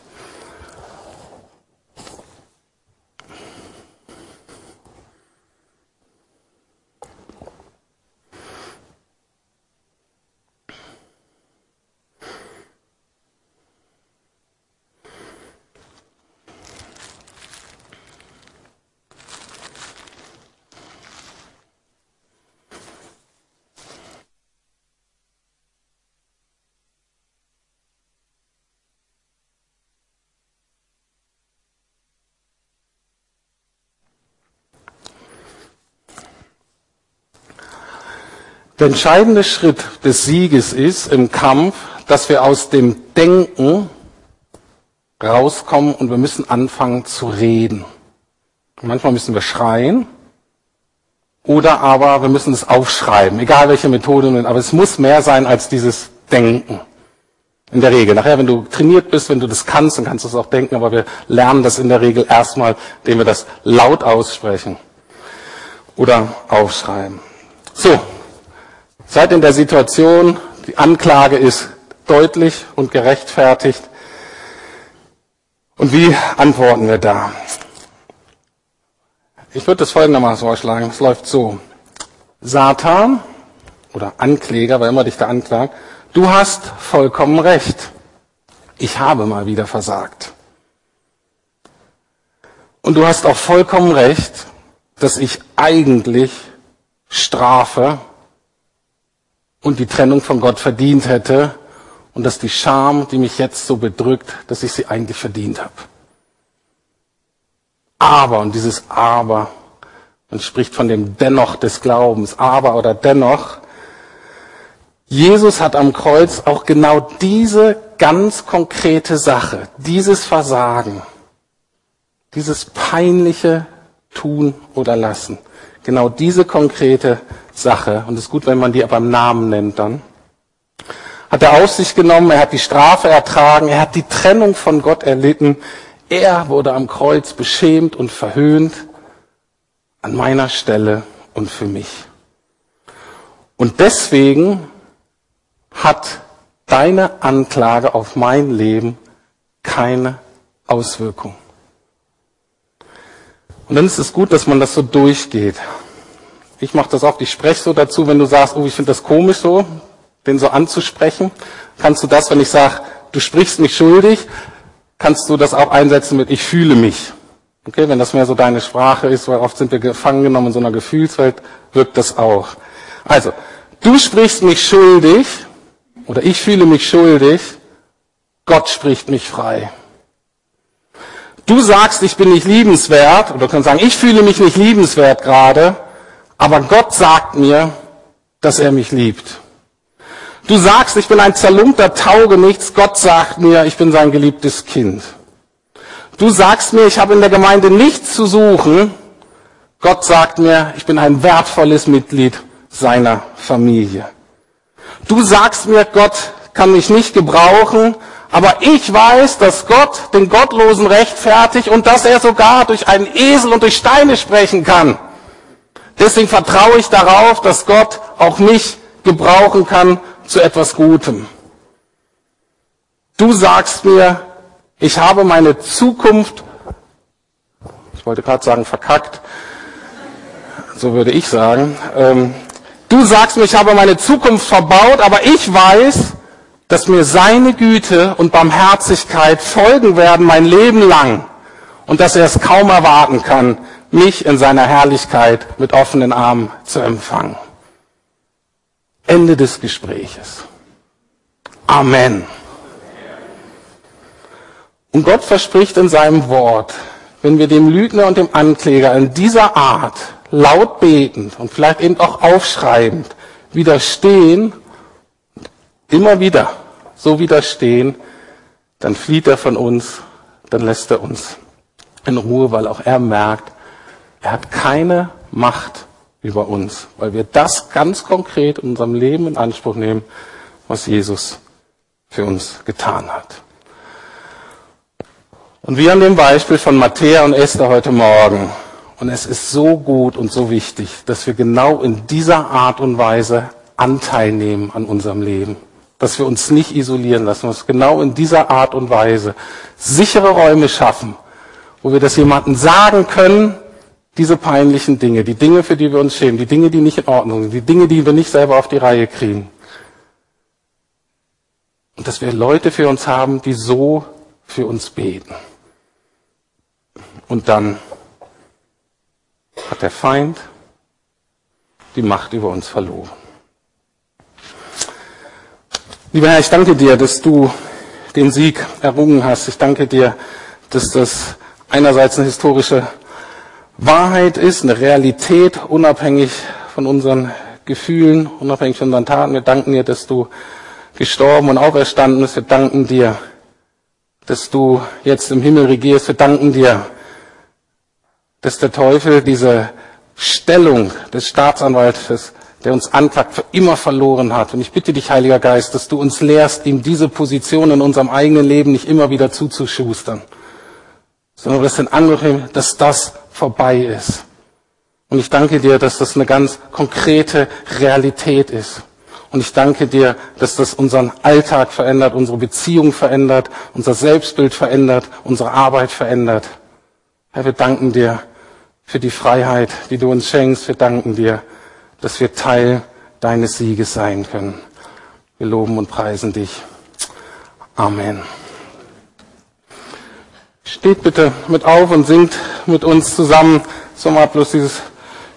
Der entscheidende Schritt des Sieges ist im Kampf, dass wir aus dem Denken rauskommen und wir müssen anfangen zu reden. Manchmal müssen wir schreien oder aber wir müssen es aufschreiben, egal welche Methode, aber es muss mehr sein als dieses Denken. In der Regel. Nachher, wenn du trainiert bist, wenn du das kannst, dann kannst du es auch denken, aber wir lernen das in der Regel erstmal, indem wir das laut aussprechen oder aufschreiben. So, Seid in der Situation, die Anklage ist deutlich und gerechtfertigt. Und wie antworten wir da? Ich würde das folgendermaßen vorschlagen. Es läuft so. Satan oder Ankläger, wer immer dich da anklagt, du hast vollkommen recht. Ich habe mal wieder versagt. Und du hast auch vollkommen recht, dass ich eigentlich Strafe und die Trennung von Gott verdient hätte und dass die Scham, die mich jetzt so bedrückt, dass ich sie eigentlich verdient habe. Aber, und dieses Aber, man spricht von dem Dennoch des Glaubens, aber oder dennoch, Jesus hat am Kreuz auch genau diese ganz konkrete Sache, dieses Versagen, dieses peinliche Tun oder Lassen, genau diese konkrete Sache, und es ist gut, wenn man die beim Namen nennt dann, hat er auf sich genommen, er hat die Strafe ertragen, er hat die Trennung von Gott erlitten, er wurde am Kreuz beschämt und verhöhnt an meiner Stelle und für mich. Und deswegen hat deine Anklage auf mein Leben keine Auswirkung. Und dann ist es gut, dass man das so durchgeht. Ich mache das oft, ich spreche so dazu, wenn du sagst, oh, ich finde das komisch so, den so anzusprechen. Kannst du das, wenn ich sage, du sprichst mich schuldig, kannst du das auch einsetzen mit ich fühle mich. Okay, wenn das mehr so deine Sprache ist, weil oft sind wir gefangen genommen in so einer Gefühlswelt, wirkt das auch. Also, du sprichst mich schuldig oder ich fühle mich schuldig, Gott spricht mich frei. Du sagst, ich bin nicht liebenswert, oder du kannst sagen, ich fühle mich nicht liebenswert gerade, aber Gott sagt mir, dass er mich liebt. Du sagst, ich bin ein zerlumpter Taugenichts. Gott sagt mir, ich bin sein geliebtes Kind. Du sagst mir, ich habe in der Gemeinde nichts zu suchen. Gott sagt mir, ich bin ein wertvolles Mitglied seiner Familie. Du sagst mir, Gott kann mich nicht gebrauchen, aber ich weiß, dass Gott den Gottlosen rechtfertigt und dass er sogar durch einen Esel und durch Steine sprechen kann. Deswegen vertraue ich darauf, dass Gott auch mich gebrauchen kann zu etwas Gutem. Du sagst mir, ich habe meine Zukunft, ich wollte gerade sagen verkackt, so würde ich sagen. Ähm, du sagst mir, ich habe meine Zukunft verbaut, aber ich weiß, dass mir seine Güte und Barmherzigkeit folgen werden mein Leben lang und dass er es kaum erwarten kann, mich in seiner Herrlichkeit mit offenen Armen zu empfangen. Ende des Gespräches. Amen. Und Gott verspricht in seinem Wort, wenn wir dem Lügner und dem Ankläger in dieser Art laut betend und vielleicht eben auch aufschreibend widerstehen, immer wieder so widerstehen, dann flieht er von uns, dann lässt er uns in Ruhe, weil auch er merkt, er hat keine Macht über uns, weil wir das ganz konkret in unserem Leben in Anspruch nehmen, was Jesus für uns getan hat. Und wie an dem Beispiel von Matthäa und Esther heute Morgen. Und es ist so gut und so wichtig, dass wir genau in dieser Art und Weise Anteil nehmen an unserem Leben. Dass wir uns nicht isolieren lassen, dass wir genau in dieser Art und Weise sichere Räume schaffen, wo wir das jemandem sagen können, diese peinlichen Dinge, die Dinge, für die wir uns schämen, die Dinge, die nicht in Ordnung sind, die Dinge, die wir nicht selber auf die Reihe kriegen. Und dass wir Leute für uns haben, die so für uns beten. Und dann hat der Feind die Macht über uns verloren. Lieber Herr, ich danke dir, dass du den Sieg errungen hast. Ich danke dir, dass das einerseits eine historische Wahrheit ist, eine Realität, unabhängig von unseren Gefühlen, unabhängig von unseren Taten. Wir danken dir, dass du gestorben und auferstanden bist. Wir danken dir, dass du jetzt im Himmel regierst. Wir danken dir, dass der Teufel diese Stellung des Staatsanwaltes, der uns anklagt, für immer verloren hat. Und ich bitte dich, Heiliger Geist, dass du uns lehrst, ihm diese Position in unserem eigenen Leben nicht immer wieder zuzuschustern, sondern dass den Angriff, dass das vorbei ist. Und ich danke dir, dass das eine ganz konkrete Realität ist. Und ich danke dir, dass das unseren Alltag verändert, unsere Beziehung verändert, unser Selbstbild verändert, unsere Arbeit verändert. Herr, wir danken dir für die Freiheit, die du uns schenkst. Wir danken dir, dass wir Teil deines Sieges sein können. Wir loben und preisen dich. Amen. Steht bitte mit auf und singt mit uns zusammen zum Abschluss dieses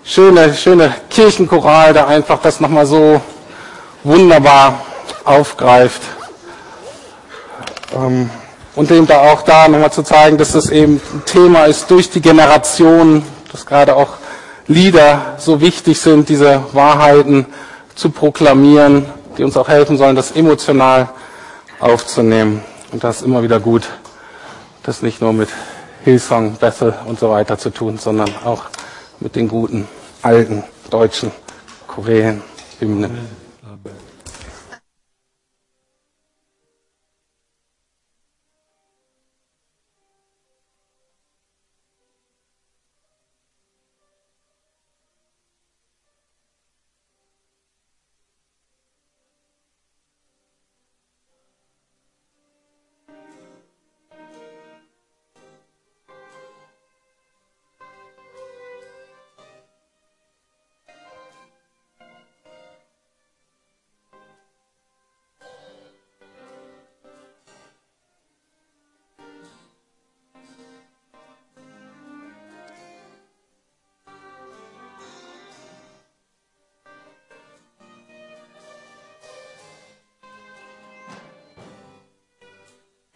schöne, schöne Kirchenchoral, der einfach das nochmal so wunderbar aufgreift. Ähm, und eben da auch da nochmal zu zeigen, dass das eben ein Thema ist durch die Generation, dass gerade auch Lieder so wichtig sind, diese Wahrheiten zu proklamieren, die uns auch helfen sollen, das emotional aufzunehmen. Und das ist immer wieder gut, das nicht nur mit Hillsong, Bethel und so weiter zu tun, sondern auch mit den guten alten deutschen Chorälen, Hymnen.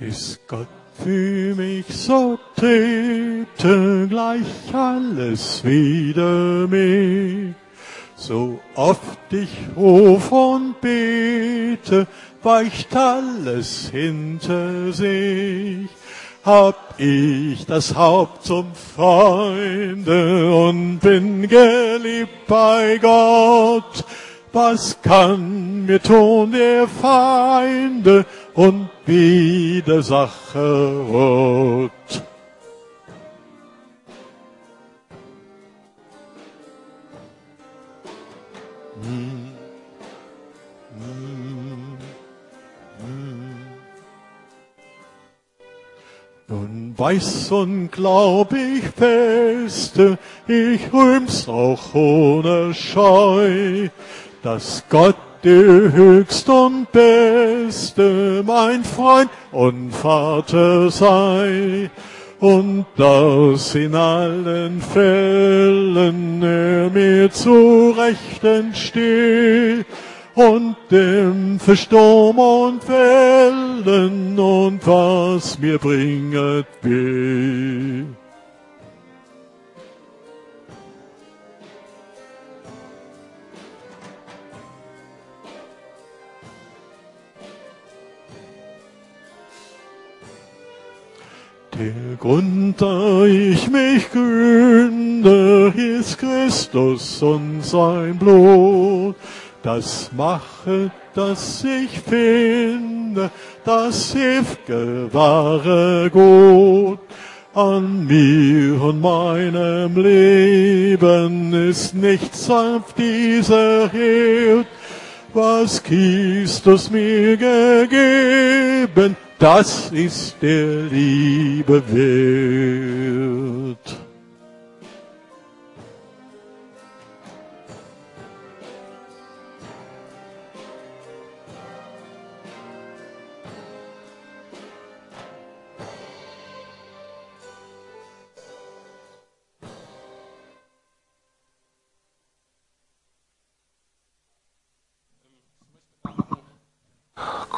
Ist Gott für mich so täte gleich alles wieder mehr. So oft ich ruf und bete, weicht alles hinter sich. Hab ich das Haupt zum Freunde und bin geliebt bei Gott. Was kann mir tun der Feinde und Widersacher rot? Nun weiß und glaub ich feste, ich rühm's auch ohne Scheu, dass Gott der höchst und beste, mein Freund und Vater sei, und dass in allen Fällen er mir zu Rechten steht, und dämpfe Sturm und Wellen und was mir bringet weh. Da ich mich gründe, ist Christus und sein Blut. Das machet, dass ich finde, das ewige wahre Gut. An mir und meinem Leben ist nichts auf dieser Welt, was Christus mir gegeben, das ist der Liebe wert.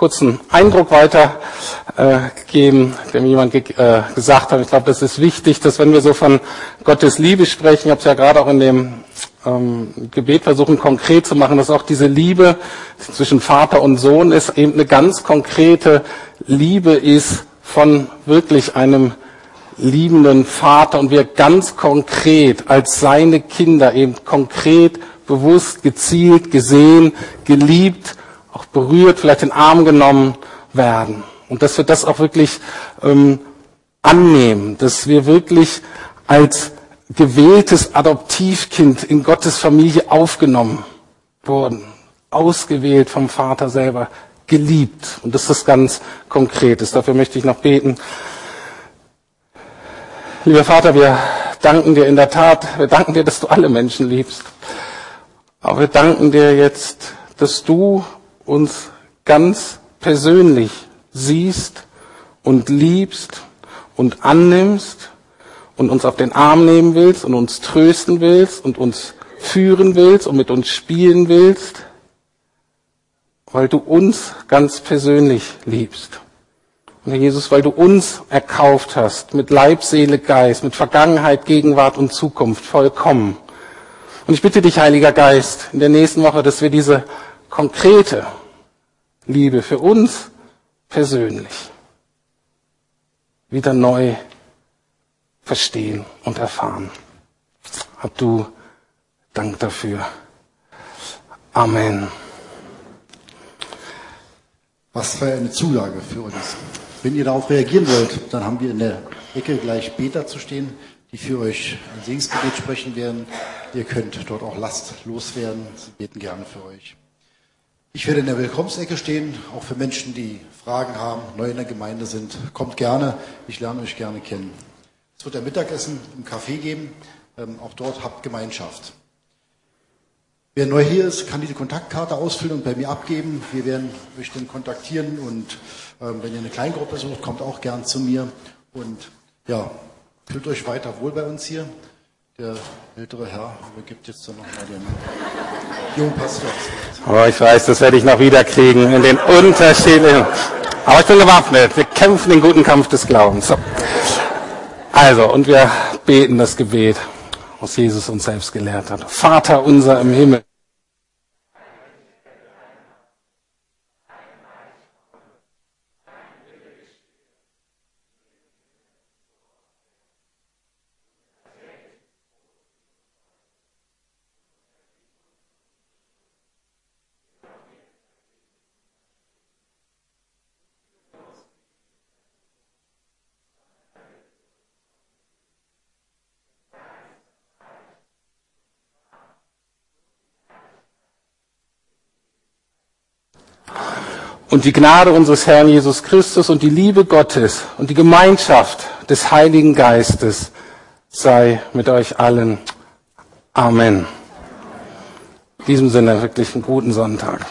Kurzen Eindruck weitergeben, äh, mir jemand ge äh, gesagt hat. Ich glaube, das ist wichtig, dass wenn wir so von Gottes Liebe sprechen, ich habe es ja gerade auch in dem ähm, Gebet versuchen konkret zu machen, dass auch diese Liebe zwischen Vater und Sohn ist eben eine ganz konkrete Liebe ist von wirklich einem liebenden Vater und wir ganz konkret als seine Kinder eben konkret, bewusst, gezielt, gesehen, geliebt auch berührt, vielleicht in den Arm genommen werden. Und dass wir das auch wirklich ähm, annehmen, dass wir wirklich als gewähltes Adoptivkind in Gottes Familie aufgenommen wurden, ausgewählt vom Vater selber, geliebt. Und das ist ganz Konkretes. Dafür möchte ich noch beten. Lieber Vater, wir danken dir in der Tat, wir danken dir, dass du alle Menschen liebst. Aber wir danken dir jetzt, dass du uns ganz persönlich siehst und liebst und annimmst und uns auf den Arm nehmen willst und uns trösten willst und uns führen willst und mit uns spielen willst, weil du uns ganz persönlich liebst. Und Herr Jesus, weil du uns erkauft hast mit Leib, Seele, Geist, mit Vergangenheit, Gegenwart und Zukunft vollkommen. Und ich bitte dich, Heiliger Geist, in der nächsten Woche, dass wir diese konkrete Liebe für uns persönlich wieder neu verstehen und erfahren. Hab du Dank dafür. Amen. Was für eine Zulage für uns. Wenn ihr darauf reagieren wollt, dann haben wir in der Ecke gleich Beter zu stehen, die für euch ein Segensgebet sprechen werden. Ihr könnt dort auch Last loswerden. Sie beten gerne für euch. Ich werde in der Willkommensecke stehen, auch für Menschen, die Fragen haben, neu in der Gemeinde sind. Kommt gerne, ich lerne euch gerne kennen. Es wird ein Mittagessen im Café geben, ähm, auch dort habt Gemeinschaft. Wer neu hier ist, kann diese Kontaktkarte ausfüllen und bei mir abgeben. Wir werden euch dann kontaktieren und ähm, wenn ihr eine Kleingruppe sucht, kommt auch gern zu mir. Und ja, fühlt euch weiter wohl bei uns hier. Der ältere Herr übergibt jetzt dann nochmal den. Oh, ich weiß, das werde ich noch wiederkriegen in den unterschiedlichen. Aber ich bin gewaffnet. Wir kämpfen den guten Kampf des Glaubens. So. Also, und wir beten das Gebet, was Jesus uns selbst gelehrt hat. Vater unser im Himmel. Und die Gnade unseres Herrn Jesus Christus und die Liebe Gottes und die Gemeinschaft des Heiligen Geistes sei mit euch allen. Amen. In diesem Sinne wirklich einen guten Sonntag.